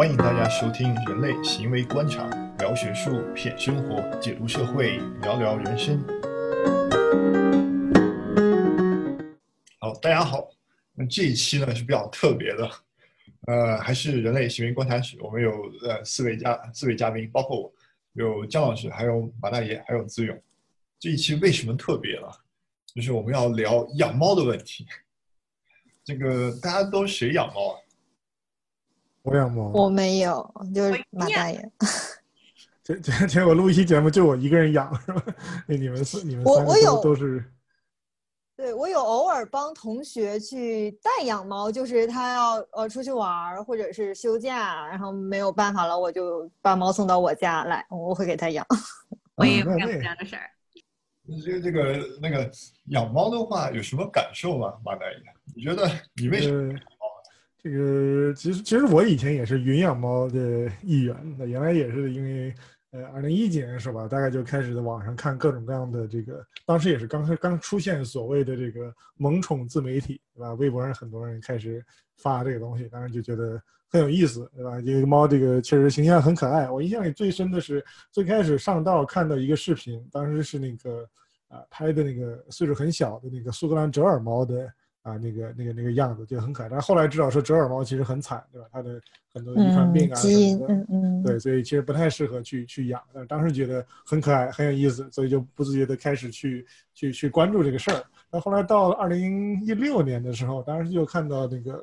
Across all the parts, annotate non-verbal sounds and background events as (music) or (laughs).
欢迎大家收听《人类行为观察》，聊学术，品生活，解读社会，聊聊人生。好，大家好。那这一期呢是比较特别的，呃，还是人类行为观察室。我们有呃四位嘉四位嘉宾，包括我，有姜老师，还有马大爷，还有资勇。这一期为什么特别呢？就是我们要聊养猫的问题。这个大家都谁养猫啊？我养猫，我没有，就是马大爷。前前前我录一期节目，就我一个人养，是吧？那你们是你们三个都都是。对我有偶尔帮同学去代养猫，就是他要呃出去玩或者是休假，然后没有办法了，我就把猫送到我家来，我会给他养。(laughs) 我也有干这样的事儿。这个这个那个养猫的话有什么感受吗，马大爷？你觉得你为什么？这个其实其实我以前也是云养猫的一员，那原来也是因为呃二零一几年是吧，大概就开始在网上看各种各样的这个，当时也是刚开刚出现所谓的这个萌宠自媒体，对吧？微博上很多人开始发这个东西，当时就觉得很有意思，对吧？这个猫这个确实形象很可爱。我印象里最深的是最开始上道看到一个视频，当时是那个啊拍的那个岁数很小的那个苏格兰折耳猫的。啊，那个、那个、那个样子就很可爱，但是后来知道说折耳猫其实很惨，对吧？它的很多遗传病啊基因，嗯嗯，对，所以其实不太适合去去养。但是当时觉得很可爱，很有意思，所以就不自觉的开始去去去关注这个事儿。那后来到了二零一六年的时候，当时就看到那个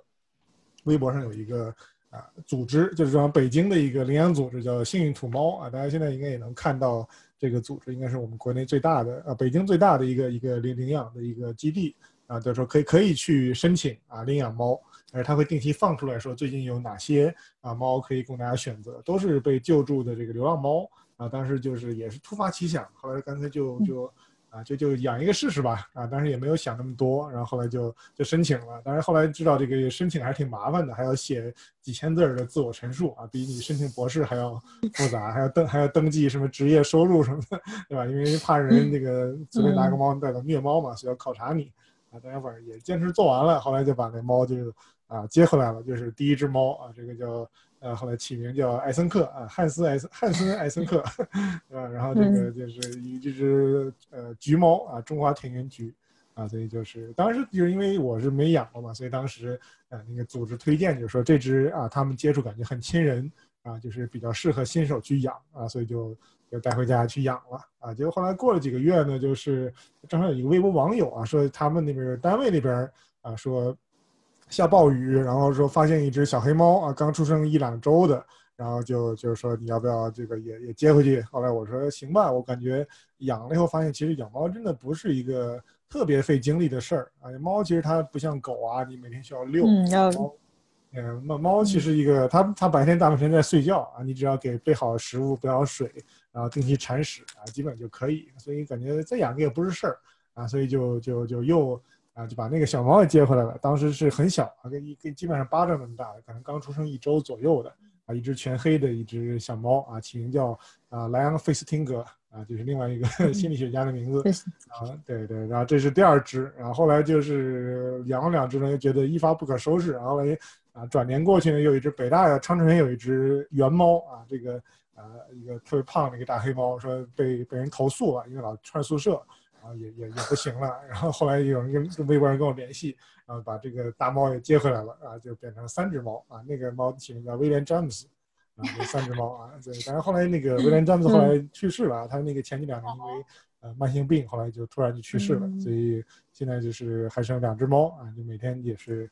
微博上有一个啊组织，就是说北京的一个领养组织叫幸运土猫啊，大家现在应该也能看到这个组织，应该是我们国内最大的啊，北京最大的一个一个领领养的一个基地。啊，就是说可以可以去申请啊领养猫，而他会定期放出来说最近有哪些啊猫可以供大家选择，都是被救助的这个流浪猫啊。当时就是也是突发奇想，后来干脆就就啊就就养一个试试吧啊。当时也没有想那么多，然后后来就就申请了。但是后来知道这个申请还是挺麻烦的，还要写几千字的自我陈述啊，比你申请博士还要复杂，还要登还要登记什么职业收入什么的，对吧？因为怕人那个随便拿个猫带到虐猫嘛，所以要考察你。啊，大家反正也坚持做完了，后来就把那猫就啊接回来了，就是第一只猫啊，这个叫呃后来起名叫艾森克啊，汉斯艾森汉森艾森克，啊，(laughs) 然后这个就是一只呃橘猫啊，中华田园橘啊，所以就是当时就是因为我是没养过嘛，所以当时啊那个组织推荐就说这只啊他们接触感觉很亲人啊，就是比较适合新手去养啊，所以就。就带回家去养了啊！结果后来过了几个月呢，就是正好有一个微博网友啊说他们那边单位那边啊说下暴雨，然后说发现一只小黑猫啊，刚出生一两周的，然后就就是说你要不要这个也也接回去？后来我说行吧，我感觉养了以后发现其实养猫真的不是一个特别费精力的事儿啊。猫其实它不像狗啊，你每天需要遛。嗯，嗯，猫猫其实一个它它白天大部分时间在睡觉啊，你只要给备好食物，备好水。然后定期铲屎啊，基本就可以，所以感觉再养个也不是事儿啊，所以就就就又啊就把那个小猫也接回来了。当时是很小啊，跟一跟基本上巴掌那么大，可能刚出生一周左右的啊，一只全黑的一只小猫啊，起名叫啊莱昂费斯汀格啊，就是另外一个 (laughs) 心理学家的名字啊。对对，然后这是第二只，然后后来就是养了两只呢，又觉得一发不可收拾，然后来啊转年过去呢，又一只北大的长春园有一只原猫啊，这个。啊，一个特别胖的一个大黑猫，说被被人投诉了，因为老串宿舍，然后也也也不行了。然后后来有人跟微博人跟我联系，然后把这个大猫也接回来了啊，就变成三只猫啊。那个猫起名叫威廉詹姆斯啊，这三只猫啊。对，但是后来那个威廉詹姆斯后来去世了，他那个前几两年因为呃慢性病，后来就突然就去世了，所以现在就是还剩两只猫啊，就每天也是。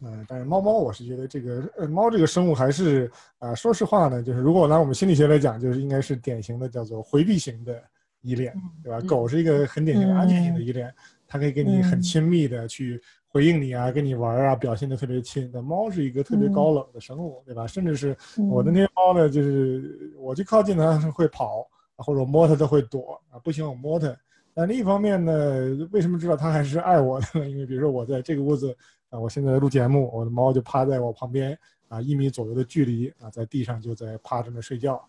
嗯，但是猫猫，我是觉得这个呃猫这个生物还是啊，说实话呢，就是如果拿我们心理学来讲，就是应该是典型的叫做回避型的依恋，对吧？狗是一个很典型的安全型的依恋，它可以跟你很亲密的去回应你啊，跟你玩啊，表现的特别亲。但猫是一个特别高冷的生物，对吧？甚至是我的那些猫呢，就是我去靠近它会跑，或者摸它它会躲啊，不行我摸它。但另一方面呢，为什么知道它还是爱我的呢？(laughs) 因为比如说我在这个屋子。啊，我现在录节目，我的猫就趴在我旁边啊，一米左右的距离啊，在地上就在趴着那睡觉。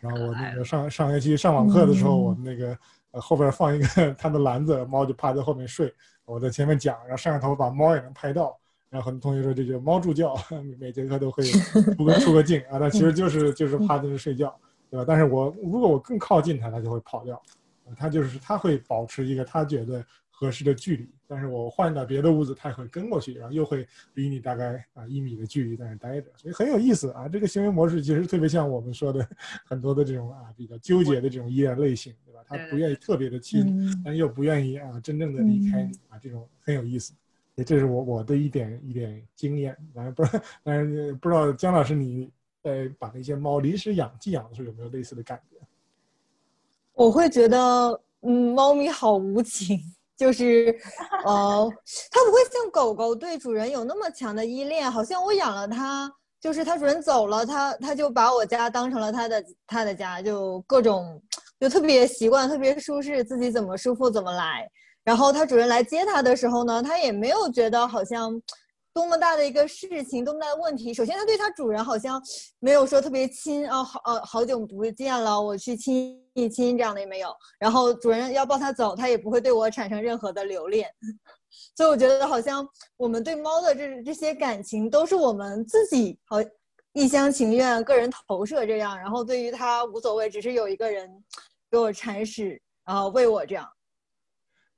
然后我那个上上学期上网课的时候，我们那个呃后边放一个 (laughs) 它的篮子，猫就趴在后面睡。我在前面讲，然后摄像头把猫也能拍到。然后很多同学说这就猫助教，(laughs) 每节课都会出个 (laughs) 出个镜啊，那其实就是就是趴在那睡觉，对吧？但是我如果我更靠近它，它就会跑掉，它就是它会保持一个它觉得合适的距离，但是我换到别的屋子，它会跟过去，然后又会离你大概啊一米的距离在那待着，所以很有意思啊。这个行为模式其实特别像我们说的很多的这种啊比较纠结的这种依恋类型，对吧？它不愿意特别的亲，但又不愿意啊真正的离开你啊，这种很有意思。这是我我的一点一点经验，当然不，当然不知道姜老师你在把那些猫临时养寄养的时候有没有类似的感觉？我会觉得，嗯，猫咪好无情，就是，(laughs) 呃，它不会像狗狗对主人有那么强的依恋，好像我养了它，就是它主人走了，它它就把我家当成了它的它的家，就各种就特别习惯，特别舒适，自己怎么舒服怎么来。然后它主人来接它的时候呢，它也没有觉得好像多么大的一个事情，多么大的问题。首先，它对它主人好像没有说特别亲啊，好呃好久不见了，我去亲一亲这样的也没有。然后主人要抱它走，它也不会对我产生任何的留恋。(laughs) 所以我觉得好像我们对猫的这这些感情都是我们自己好一厢情愿、个人投射这样。然后对于它无所谓，只是有一个人给我铲屎，然后喂我这样。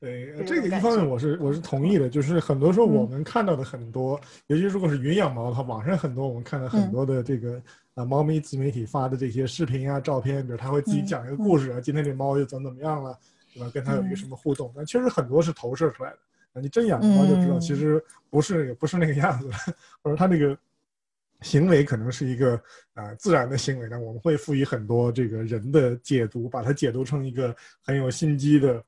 对这个一方面我是我是同意的，就是很多时候我们看到的很多，尤其如果是云养猫的话，网上很多我们看到很多的这个啊猫咪自媒体发的这些视频啊照片，比如他会自己讲一个故事啊，今天这猫又怎么怎么样了，对吧？跟他有一个什么互动？但确实很多是投射出来的。那你真养猫就知道，其实不是不是那个样子，或者他那个行为可能是一个啊自然的行为，但我们会赋予很多这个人的解读，把它解读成一个很有心机的。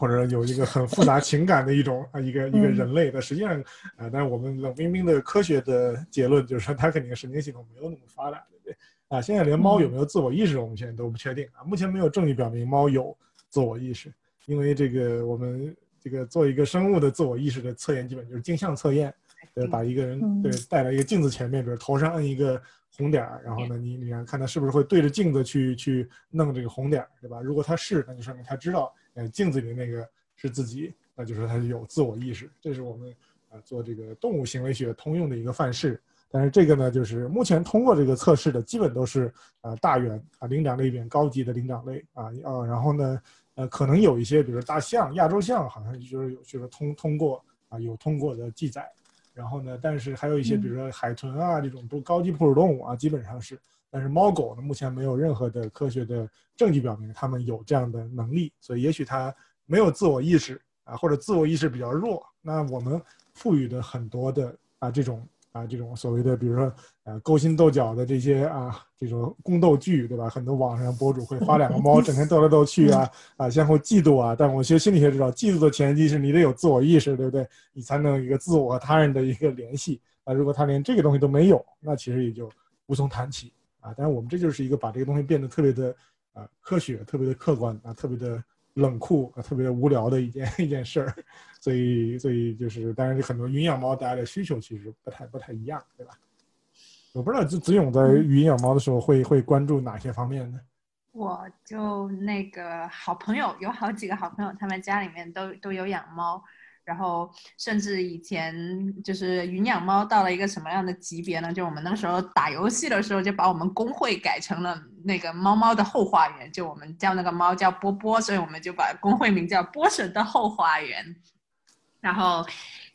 或者有一个很复杂情感的一种啊，一个一个人类，的实际上啊，但是我们冷冰冰的科学的结论就是说，它肯定神经系统没有那么发达，对不对？啊，现在连猫有没有自我意识，我们现在都不确定啊。目前没有证据表明猫有自我意识，因为这个我们这个做一个生物的自我意识的测验，基本就是镜像测验，对，把一个人对带来一个镜子前面，比如头上摁一个红点儿，然后呢，你你看看他是不是会对着镜子去去弄这个红点儿，对吧？如果他是，那就说明他知道。呃，镜子里那个是自己，那就是它有自我意识，这是我们啊做这个动物行为学通用的一个范式。但是这个呢，就是目前通过这个测试的基本都是啊大猿啊灵长类里面高级的灵长类啊啊，然后呢呃可能有一些，比如大象、亚洲象，好像就是有就是通通过啊有通过的记载。然后呢，但是还有一些，比如说海豚啊这种不高级哺乳动物啊，基本上是。但是猫狗呢，目前没有任何的科学的证据表明它们有这样的能力，所以也许它没有自我意识啊，或者自我意识比较弱。那我们赋予的很多的啊这种啊这种所谓的，比如说呃勾心斗角的这些啊这种宫斗剧，对吧？很多网上博主会发两个猫整天斗来斗去啊 (laughs) 啊相互嫉妒啊。但我学心理学知道，嫉妒的前提是你得有自我意识，对不对？你才能有一个自我和他人的一个联系。啊，如果他连这个东西都没有，那其实也就无从谈起。啊，但是我们这就是一个把这个东西变得特别的啊科学，特别的客观啊，特别的冷酷啊，特别的无聊的一件 (laughs) 一件事儿，所以所以就是，当然很多云养猫大家的需求其实不太不太一样，对吧？我不知道子子勇在云养猫的时候会会关注哪些方面呢？我就那个好朋友有好几个好朋友，他们家里面都都有养猫。然后，甚至以前就是云养猫到了一个什么样的级别呢？就我们那时候打游戏的时候，就把我们公会改成了那个猫猫的后花园。就我们叫那个猫叫波波，所以我们就把公会名叫波神的后花园。然后，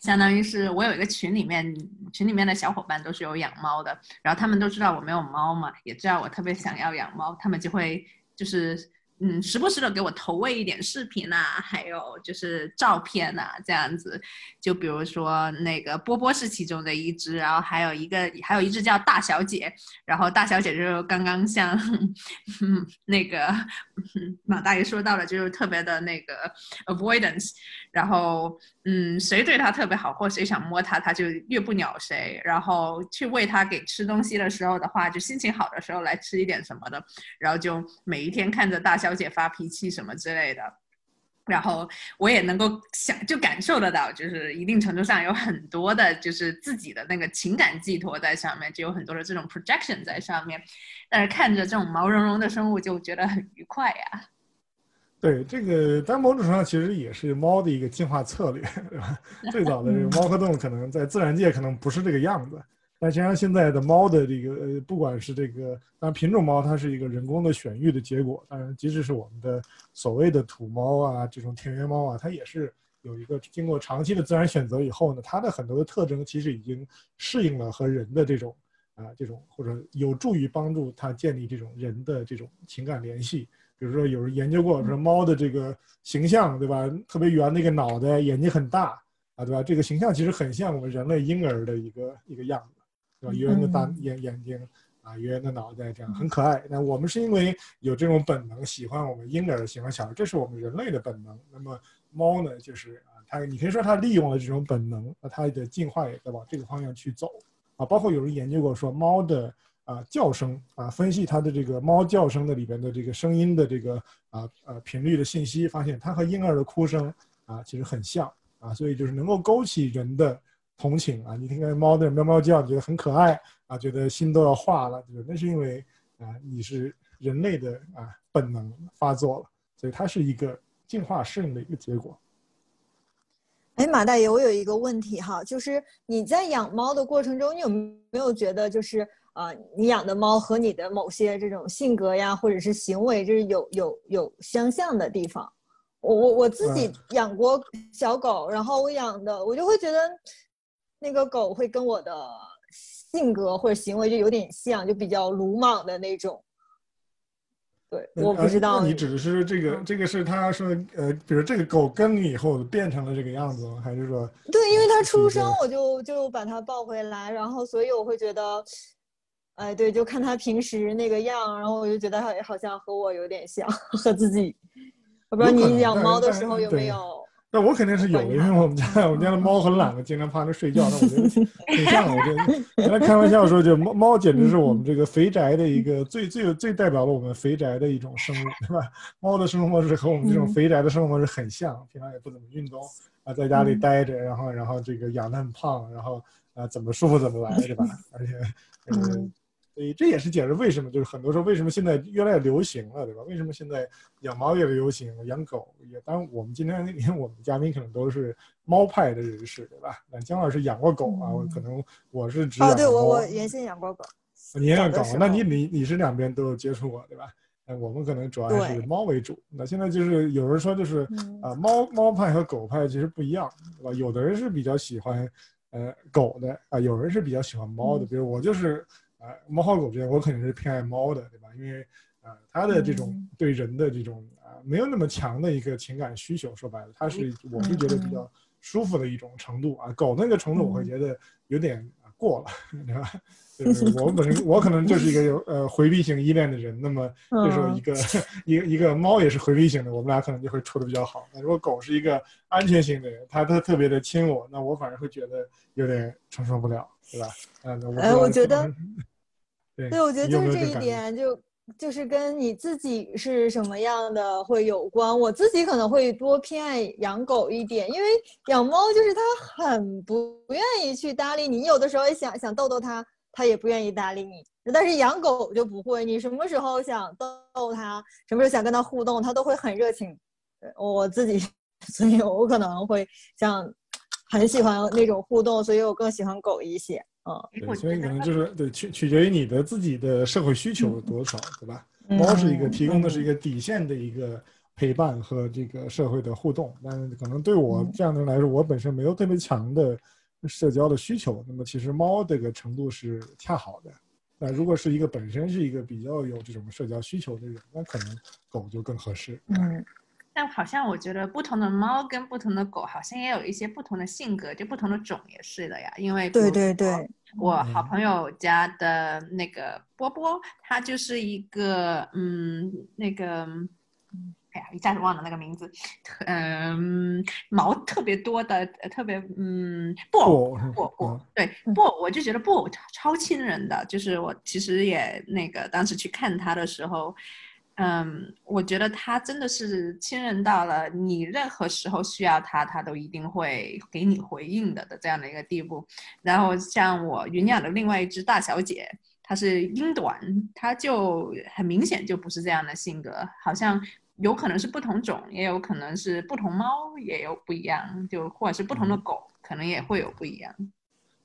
相当于是我有一个群里面，群里面的小伙伴都是有养猫的，然后他们都知道我没有猫嘛，也知道我特别想要养猫，他们就会就是。嗯，时不时的给我投喂一点视频呐，还有就是照片呐，这样子。就比如说那个波波是其中的一只，然后还有一个，还有一只叫大小姐，然后大小姐就刚刚像 (laughs) 那个 (laughs) 马大爷说到了，就是特别的那个 avoidance，然后。嗯，谁对它特别好，或谁想摸它，它就越不鸟谁。然后去喂它给吃东西的时候的话，就心情好的时候来吃一点什么的。然后就每一天看着大小小姐发脾气什么之类的。然后我也能够想，就感受得到，就是一定程度上有很多的，就是自己的那个情感寄托在上面，就有很多的这种 projection 在上面。但是看着这种毛茸茸的生物，就觉得很愉快呀。对这个，但某种程度上其实也是猫的一个进化策略，对吧？最早的这个猫科动物可能在自然界可能不是这个样子，但实际上现在的猫的这个，呃，不管是这个，当然品种猫它是一个人工的选育的结果，当然即使是我们的所谓的土猫啊，这种田园猫啊，它也是有一个经过长期的自然选择以后呢，它的很多的特征其实已经适应了和人的这种啊这种或者有助于帮助它建立这种人的这种情感联系。比如说，有人研究过说猫的这个形象，对吧？特别圆的一个脑袋，眼睛很大啊，对吧？这个形象其实很像我们人类婴儿的一个一个样子，对吧？圆圆的大眼眼睛啊，圆圆的脑袋，这样很可爱。那我们是因为有这种本能，喜欢我们婴儿，喜欢小孩，这是我们人类的本能。那么猫呢，就是啊，它你可以说它利用了这种本能，那它的进化也在往这个方向去走啊。包括有人研究过说猫的。啊，叫声啊，分析它的这个猫叫声的里边的这个声音的这个啊呃频率的信息，发现它和婴儿的哭声啊其实很像啊，所以就是能够勾起人的同情啊。你听见猫的喵喵叫，觉得很可爱啊，觉得心都要化了，对那是因为啊你是人类的啊本能发作了，所以它是一个进化适应的一个结果。哎，马大爷，我有一个问题哈，就是你在养猫的过程中，你有没有觉得就是？啊，你养的猫和你的某些这种性格呀，或者是行为，就是有有有相像的地方。我我我自己养过小狗，然后我养的，我就会觉得那个狗会跟我的性格或者行为就有点像，就比较鲁莽的那种。对，我不知道。你指的是这个，这个是他说，呃，比如这个狗跟你以后变成了这个样子吗？还是说？对，因为它出生我就就把它抱回来，然后所以我会觉得。哎，对，就看它平时那个样，然后我就觉得它好像和我有点像，(laughs) 和自己。我不知道你养猫的时候有没有？那我肯定是有的，因为我们家 (laughs) 我们家的猫很懒的，经常趴着睡觉。那我觉得挺 (laughs) 像。我觉得原来开玩笑说，就猫猫简直是我们这个肥宅的一个最最最代表了我们肥宅的一种生物，对吧？猫的生活模式和我们这种肥宅的生活模式很像，平常也不怎么运动啊，在家里待着，然后然后这个养的很胖，然后啊怎么舒服怎么来，对吧？而且嗯。所以这也是解释为什么，就是很多时候为什么现在越来越流行了，对吧？为什么现在养猫越来越流行，养狗也？当然，我们今天 (laughs) 连我们嘉宾可能都是猫派的人士，对吧？那姜老师养过狗啊，我可能我是只养哦，对我我原先养过狗，你养狗，那你你你是两边都有接触过，对吧？那我们可能主要还是猫为主。那现在就是有人说，就是啊，猫猫派和狗派其实不一样，对吧？有的人是比较喜欢呃狗的啊，有人是比较喜欢猫的，比如我就是。猫和狗之间，我肯定是偏爱猫的，对吧？因为，啊，它的这种对人的这种啊，没有那么强的一个情感需求。说白了，它是我是觉得比较舒服的一种程度啊。狗那个程度，我会觉得有点过了，(laughs) 对吧？就是我本身我可能就是一个有呃回避型依恋的人，那么这时候一个 (laughs) 一个一个猫也是回避型的，我们俩可能就会处的比较好。那如果狗是一个安全型的人，它它特别的亲我，那我反而会觉得有点承受不了，对吧？嗯，哎，我觉得。(laughs) 对，我觉得就是这一点，就就是跟你自己是什么样的会有关。我自己可能会多偏爱养狗一点，因为养猫就是它很不愿意去搭理你，你有的时候想想逗逗它，它也不愿意搭理你。但是养狗就不会，你什么时候想逗它，什么时候想跟它互动，它都会很热情。我自己，所以我可能会像很喜欢那种互动，所以我更喜欢狗一些。哦，对，所以可能就是对取取决于你的自己的社会需求有多少，对吧？猫是一个提供的是一个底线的一个陪伴和这个社会的互动，但可能对我这样的人来说，我本身没有特别强的社交的需求，那么其实猫这个程度是恰好的。那如果是一个本身是一个比较有这种社交需求的人，那可能狗就更合适。嗯。但好像我觉得不同的猫跟不同的狗好像也有一些不同的性格，就不同的种也是的呀。因为对对对，我好朋友家的那个波波，它就是一个嗯那个，哎呀一下子忘了那个名字，嗯毛特别多的特别嗯布布布对布，我就觉得布超亲人的，就是我其实也那个当时去看它的时候。嗯，我觉得他真的是亲人到了，你任何时候需要他，他都一定会给你回应的的这样的一个地步。然后像我云养的另外一只大小姐，她是英短，她就很明显就不是这样的性格，好像有可能是不同种，也有可能是不同猫也有不一样，就或者是不同的狗，可能也会有不一样。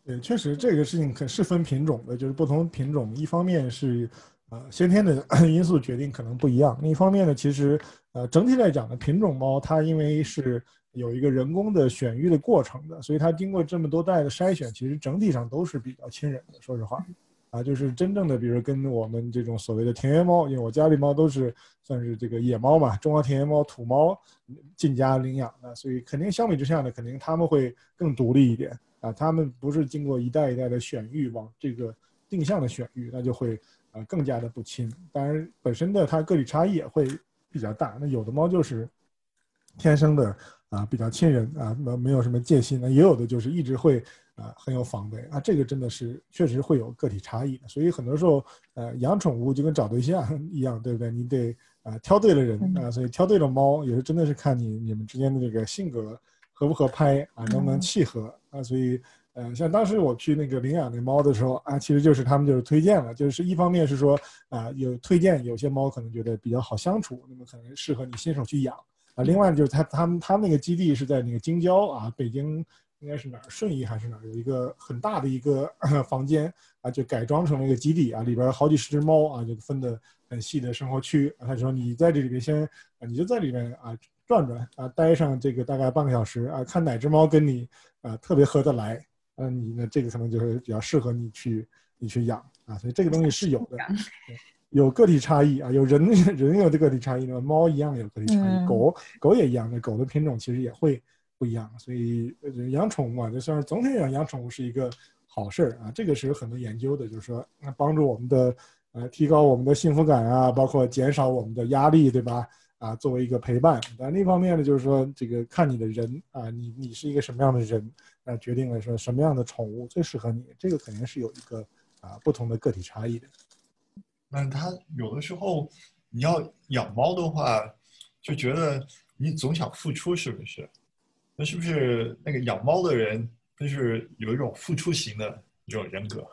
对，确实这个事情可是分品种的，就是不同品种，一方面是呃先天的 (coughs) 因素决定可能不一样，另一方面呢，其实呃整体来讲呢，品种猫它因为是有一个人工的选育的过程的，所以它经过这么多代的筛选，其实整体上都是比较亲人的。说实话，啊，就是真正的，比如跟我们这种所谓的田园猫，因为我家里猫都是算是这个野猫嘛，中华田园猫、土猫进家领养的，所以肯定相比之下呢，肯定它们会更独立一点。啊，他们不是经过一代一代的选育往这个定向的选育，那就会啊更加的不亲。当然，本身的它个体差异也会比较大。那有的猫就是天生的啊比较亲人啊，没没有什么戒心。那也有的就是一直会啊很有防备啊。这个真的是确实会有个体差异的。所以很多时候呃养宠物就跟找对象 (laughs) 一样，对不对？你得啊挑对了人啊，所以挑对了猫也是真的是看你你们之间的这个性格。合不合拍啊？能不能契合啊？所以，呃，像当时我去那个领养那猫的时候啊，其实就是他们就是推荐了，就是一方面是说啊，有推荐有些猫可能觉得比较好相处，那么可能适合你新手去养啊。另外就是他他们他那个基地是在那个京郊啊，北京应该是哪儿顺义还是哪儿有一个很大的一个 (clears throat) 房间啊，就改装成了一个基地啊，里边好几十只猫啊，就分的很细的生活区啊。他说你在这里边先，你就在里面啊。转转啊，待上这个大概半个小时啊，看哪只猫跟你啊特别合得来，嗯，你呢这个可能就是比较适合你去你去养啊，所以这个东西是有的，有个体差异啊，有人 (laughs) 人有的个体差异呢，猫一样有个体差异，狗狗也一样的，狗的品种其实也会不一样，所以养宠物啊，就算是总体上养宠物是一个好事儿啊，这个是有很多研究的，就是说帮助我们的呃提高我们的幸福感啊，包括减少我们的压力，对吧？啊，作为一个陪伴，但另一方面呢，就是说这个看你的人啊，你你是一个什么样的人，啊，决定了说什么样的宠物最适合你，这个肯定是有一个啊不同的个体差异的。那他有的时候你要养猫的话，就觉得你总想付出，是不是？那是不是那个养猫的人就是有一种付出型的一种人格？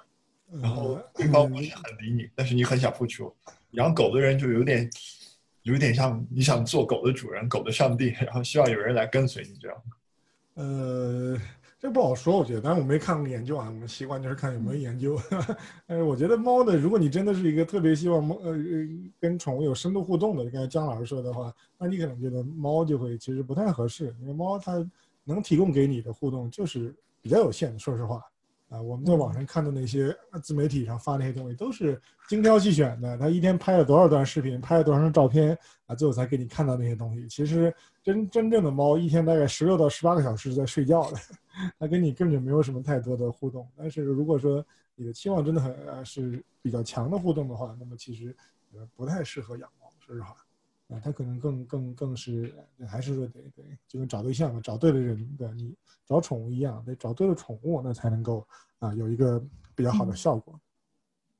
然后对方不是很理你，但是你很想付出。养狗的人就有点。有点像你想做狗的主人，狗的上帝，然后希望有人来跟随你这样。呃，这不好说，我觉得，但是我没看过研究啊，我们习惯就是看有没有研究。(laughs) 呃，我觉得猫的，如果你真的是一个特别希望猫呃跟宠物有深度互动的，刚才姜老师说的话，那你可能觉得猫就会其实不太合适，因为猫它能提供给你的互动就是比较有限的，说实话。啊，我们在网上看的那些自媒体上发那些东西，都是精挑细选的。他一天拍了多少段视频，拍了多少张照片啊，最后才给你看到那些东西。其实真真正的猫一天大概十六到十八个小时在睡觉的，它跟你根本就没有什么太多的互动。但是如果说你的期望真的很啊是比较强的互动的话，那么其实不太适合养猫，说实话。啊，它可能更更更是还是说得得就跟找对象嘛找对了人的你找宠物一样，得找对了宠物，那才能够啊有一个比较好的效果。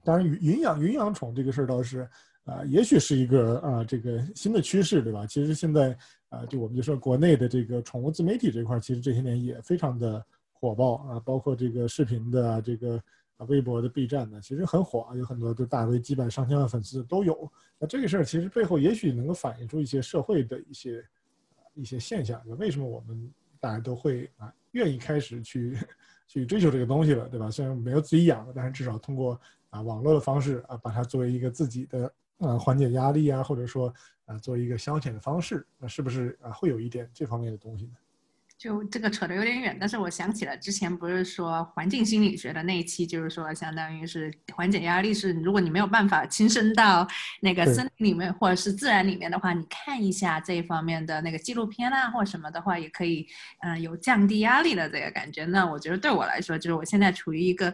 当然，云云养云养宠这个事儿倒是啊，也许是一个啊这个新的趋势，对吧？其实现在啊，就我们就说国内的这个宠物自媒体这块，其实这些年也非常的火爆啊，包括这个视频的这个。啊，微博的 B 站呢，其实很火啊，有很多都大 V 几百上千万粉丝都有。那这个事儿其实背后也许能够反映出一些社会的一些一些现象，就为什么我们大家都会啊愿意开始去去追求这个东西了，对吧？虽然没有自己养，但是至少通过啊网络的方式啊，把它作为一个自己的啊缓解压力啊，或者说啊作为一个消遣的方式，那是不是啊会有一点这方面的东西呢？就这个扯得有点远，但是我想起了之前不是说环境心理学的那一期，就是说相当于是缓解压力，是如果你没有办法亲身到那个森林里面或者是自然里面的话，你看一下这一方面的那个纪录片啊或者什么的话，也可以，嗯，有降低压力的这个感觉。那我觉得对我来说，就是我现在处于一个。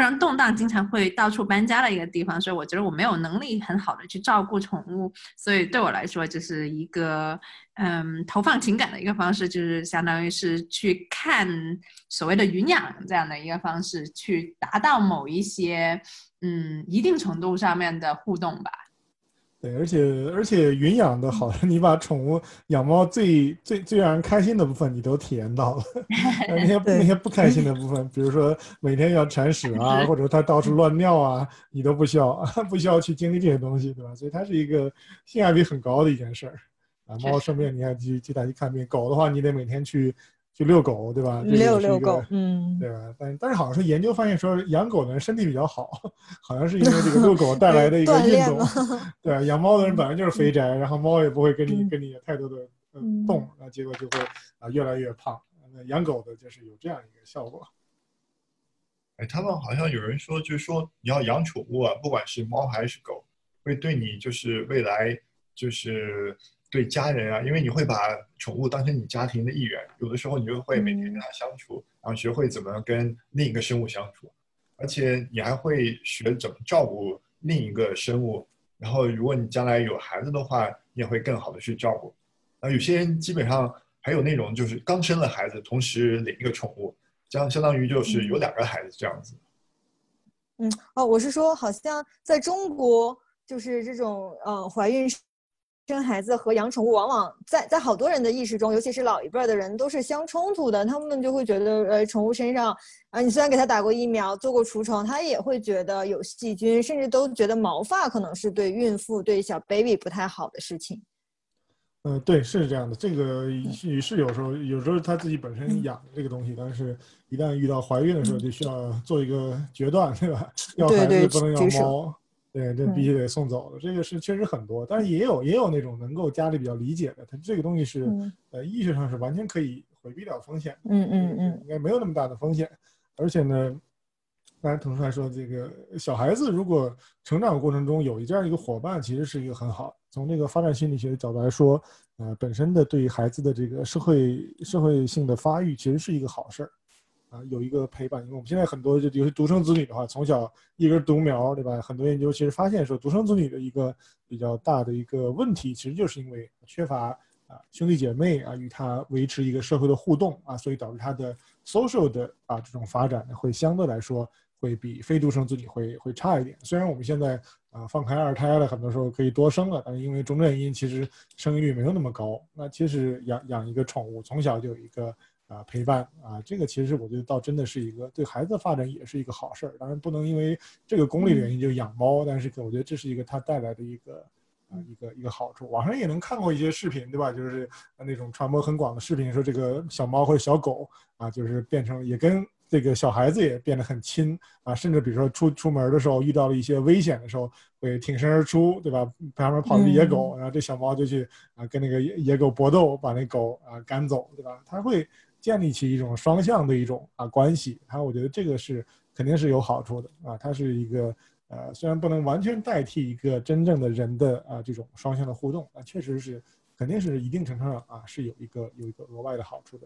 非常动荡，经常会到处搬家的一个地方，所以我觉得我没有能力很好的去照顾宠物，所以对我来说就是一个嗯投放情感的一个方式，就是相当于是去看所谓的云养这样的一个方式，去达到某一些嗯一定程度上面的互动吧。对，而且而且云养的好，(laughs) 你把宠物养猫最最最让人开心的部分你都体验到了，(laughs) 那些 (laughs) 那些不开心的部分，比如说每天要铲屎啊，或者它到处乱尿啊，你都不需要不需要去经历这些东西，对吧？所以它是一个性价比很高的一件事儿。啊，猫生病你还去去带去看病，狗的话你得每天去去遛狗，对吧？遛遛狗，嗯，对吧？但但是好像说研究发现说，养狗的人身体比较好，好像是因为这个遛狗带来的一个 (laughs) 运动。对啊，养猫的人本来就是肥宅，然后猫也不会跟你跟你有太多的动，那结果就会啊越来越胖。那养狗的就是有这样一个效果。哎，他们好像有人说，就是说你要养宠物啊，不管是猫还是狗，会对你就是未来就是对家人啊，因为你会把宠物当成你家庭的一员，有的时候你就会每天跟它相处，然后学会怎么跟另一个生物相处，而且你还会学怎么照顾另一个生物。然后，如果你将来有孩子的话，你也会更好的去照顾。啊，有些人基本上还有那种就是刚生了孩子，同时领一个宠物，这样相当于就是有两个孩子这样子。嗯，哦，我是说，好像在中国，就是这种呃怀孕生孩子和养宠物，往往在在好多人的意识中，尤其是老一辈儿的人，都是相冲突的。他们就会觉得，呃，宠物身上啊，你虽然给它打过疫苗、做过除虫，它也会觉得有细菌，甚至都觉得毛发可能是对孕妇、对小 baby 不太好的事情。呃，对，是这样的，这个是是有时候有时候他自己本身嗯养这个东西，但是一旦遇到怀孕的时候，就需要做一个决断，对吧？(laughs) 要孩子不能要猫，对，这必须得送走的。这个是确实很多，但是也有也有那种能够家里比较理解的，他这个东西是嗯呃医学上是完全可以回避掉风险的。嗯嗯嗯应该没有那么大的风险。而且呢，刚才腾叔还说，这个小孩子如果成长过程中有这样一个伙伴，其实是一个很好。从这个发展心理学的角度来说，呃，本身的对于孩子的这个社会社会性的发育，其实是一个好事儿。啊，有一个陪伴，因为我们现在很多就尤其独生子女的话，从小一根独苗，对吧？很多研究其实发现说，独生子女的一个比较大的一个问题，其实就是因为缺乏啊兄弟姐妹啊与他维持一个社会的互动啊，所以导致他的 social 的啊这种发展呢，会相对来说会比非独生子女会会差一点。虽然我们现在啊放开二胎了，很多时候可以多生了，但是因为种种原因，其实生育率没有那么高。那其实养养一个宠物，从小就有一个啊陪伴啊，这个其实我觉得倒真的是一个对孩子的发展也是一个好事儿。当然不能因为这个功利的原因就养猫，但是我觉得这是一个它带来的一个。啊，一个一个好处，网上也能看过一些视频，对吧？就是那种传播很广的视频，说这个小猫或者小狗啊，就是变成也跟这个小孩子也变得很亲啊，甚至比如说出出门的时候遇到了一些危险的时候，会挺身而出，对吧？旁边跑一个野狗，然后这小猫就去啊跟那个野野狗搏斗，把那狗啊赶走，对吧？它会建立起一种双向的一种啊关系，它我觉得这个是肯定是有好处的啊，它是一个。呃，虽然不能完全代替一个真正的人的啊这种双向的互动，但确实是肯定是一定程度上啊是有一个有一个额外的好处的。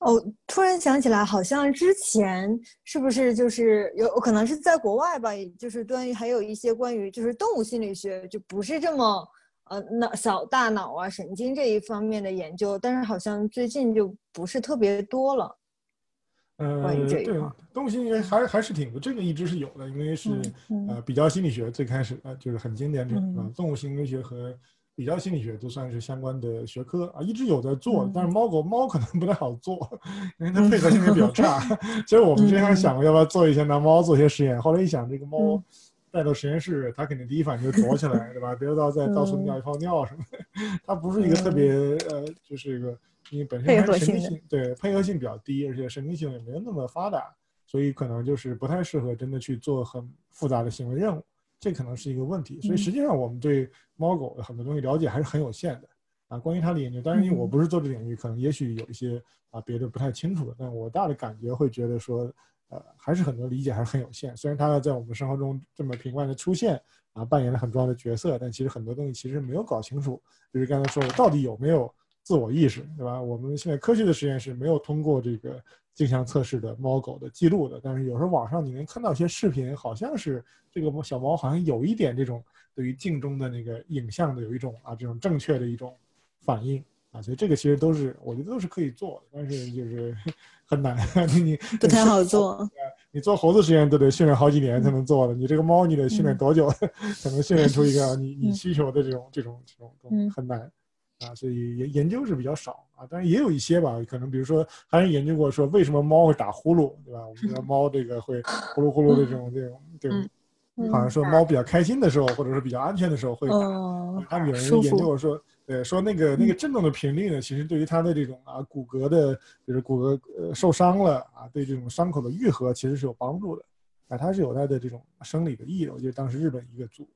哦，突然想起来，好像之前是不是就是有可能是在国外吧，就是关于还有一些关于就是动物心理学，就不是这么呃脑小大脑啊神经这一方面的研究，但是好像最近就不是特别多了。呃，关于这一对块，动物心理学还还是挺多，这个一直是有的，因为是、嗯呃比较心理学最开始呃就是很经典的啊嗯，动物行为学和比较心理学都算是相关的学科啊，一直有在做，嗯但是猫狗猫可能不太好做，因为它配合性也比较差。(laughs) 其实我们之前还想过要不要做一些拿猫做一些实验，后来一想，这个猫嗯带到实验室，它肯定第一反应就躲起来，对吧？别到再到处嗯尿一泡尿什么的。(laughs) 它不是一个特别呃，就是一个因为本身神经性对配合性比较低，而且神经性也没有那么发达，所以可能就是不太适合真的去做很复杂的行为任务，这可能是一个问题。所以嗯实际上我们对猫狗的很多东西了解还是很有限的啊。关于它的研究，当然因为我嗯不是做这领域，可能也许有一些啊别的不太清楚的，但我大的感觉会觉得说，呃，还是很多理解还是很有限。虽然它在我们生活中这么频繁的出现啊，扮演了很重要的角色，但其实很多东西其实没有搞清楚。就是刚才说的，到底有没有自我意识，对吧？我们现在科学的实验是没有通过这个镜像测试的猫狗的记录的，但是有时候网上你能看到一些视频，好像是这个小猫好像有一点这种对于镜中的那个影像的有一种啊这种正确的一种反应啊，所以这个其实都是我觉得都是可以做的，但是就是 (laughs) 很难，你你不太好做。你做猴子实验都得训练好几年才能做的，你这个猫你得训练多久 (laughs) 才能训练出一个 (laughs) 你你嗯需求的这种这种这种这种嗯很难啊，所以研研究是比较少啊，但是也有一些吧，可能比如说还是研究过说为什么猫会打呼噜，对吧？我们说猫这个会呼噜呼噜的这种这种这种，嗯好像说猫比较开心的时候，或者是比较安全的时候会打。哦，他们有人研究过说，对，说那个那个震动的频率呢，其实对于他的这种啊骨骼的，比如骨骼呃受伤了啊，对这种伤口的愈合其实是有帮助的，啊，它是有它的这种生理的意义的。我记得当时日本一个组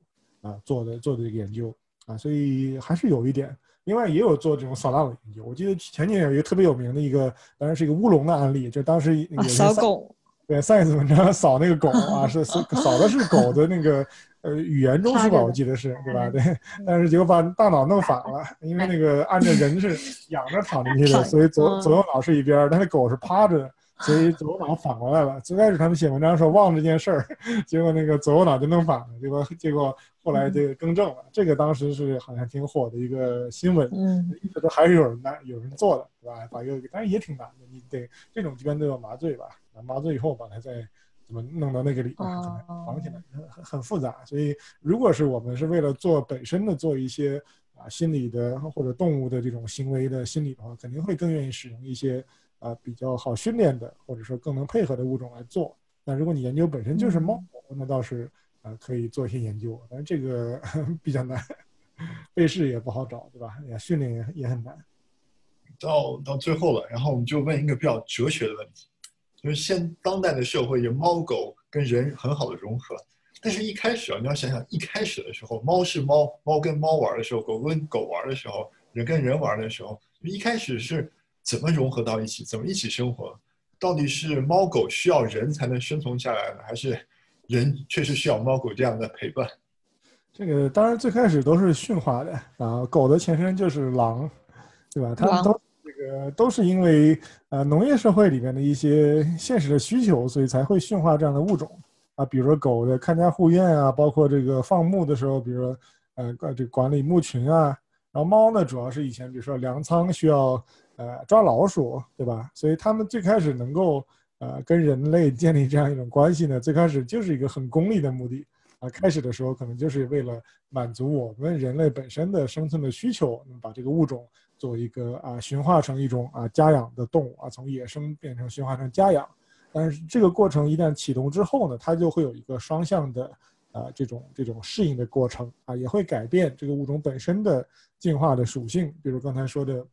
啊做的做的这个研究啊，所以还是有一点。另外也有做这种扫荡的研究，我记得前几年有一个特别有名的一个，当然是一个乌龙的案例，就当时那个扫狗。对，science 文章扫那个狗啊，是扫扫的是狗的那个呃语言中枢吧，我记得是对吧？对，但是结果把大脑弄反了，因为那个按照人是 (laughs) 仰着躺进去的，所以左左右脑是一边，但是狗是趴着的。所以左脑反过来了。最开始他们写文章时候忘了这件事儿，(laughs) 结果那个左右脑就弄反了。结果结果后来这个更正了。这个当时是好像挺火的一个新闻，嗯，一直都还是有人难有人做的，对吧？把一个，但是也挺难的。你得这种一般都要麻醉吧？麻醉以后把它再怎么弄到那个里边，绑起来，很很复杂。所以如果是我们是为了做本身的做一些啊心理的或者动物的这种行为的心理的话，肯定会更愿意使用一些。啊，比较好训练的，或者说更能配合的物种来做。那如果你研究本身就是猫，那倒是啊可以做一些研究，但是这个 (laughs) 比较难，被试也不好找，对吧？也训练也也很难。到到最后了，然后我们就问一个比较哲学的问题，就是现当代的社会有猫狗跟人很好的融合，但是一开始啊，你要想想一开始的时候，猫是猫，猫跟猫玩的时候，狗跟狗玩的时候，人跟人玩的时候，一开始是。怎么融合到一起？怎么一起生活？到底是猫狗需要人才能生存下来呢，还是人确实需要猫狗这样的陪伴？这个当然最开始都是驯化的啊，狗的前身就是狼，对吧？它个都是因为呃农业社会里面的一些现实的需求，所以才会驯化这样的物种啊。比如说狗的看家护院啊，包括这个放牧的时候，比如说呃这管理牧群啊。然后猫呢，主要是以前比如说粮仓需要。呃，抓老鼠，对吧？所以他们最开始能够呃跟人类建立这样一种关系呢，最开始就是一个很功利的目的啊。开始的时候可能就是为了满足我们人类本身的生存的需求，把这个物种做一个啊驯化成一种啊家养的动物啊，从野生变成驯化成家养。但是这个过程一旦启动之后呢，它就会有一个双向的啊这种这种适应的过程啊，也会改变这个物种本身的进化的属性，比如刚才说的。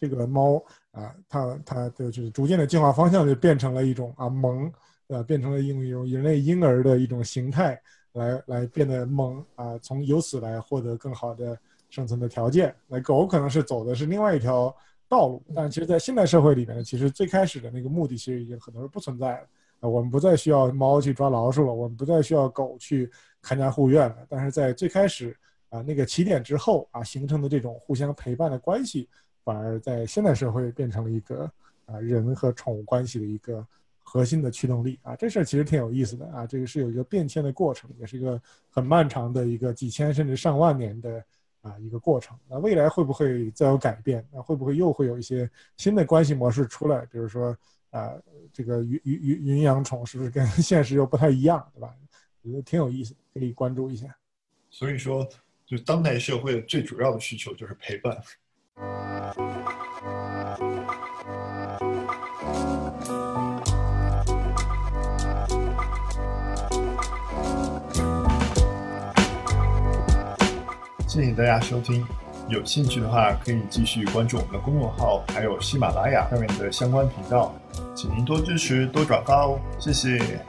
这个猫啊，它它的就是逐渐的进化方向就变成了一种啊萌，呃，变成了一种人类婴儿的一种形态，来来变得萌啊，从由此来获得更好的生存的条件。那狗可能是走的是另外一条道路，但其实，在现代社会里面，其实最开始的那个目的其实已经很多是不存在了。啊，我们不再需要猫去抓老鼠了，我们不再需要狗去看家护院了。但是在最开始啊那个起点之后啊形成的这种互相陪伴的关系。反而在现代社会变成了一个啊人和宠物关系的一个核心的驱动力啊，这事儿其实挺有意思的啊，这个是有一个变迁的过程，也是一个很漫长的一个几千甚至上万年的啊一个过程。那未来会不会再有改变？那会不会又会有一些新的关系模式出来？比如说啊，这个云云云云养宠是不是跟 (laughs) 现实又不太一样，对吧？我觉得挺有意思，可以关注一下。所以说，就当代社会最主要的需求就是陪伴。谢谢大家收听，有兴趣的话可以继续关注我们的公众号，还有喜马拉雅上面的相关频道，请您多支持、多转发哦，谢谢。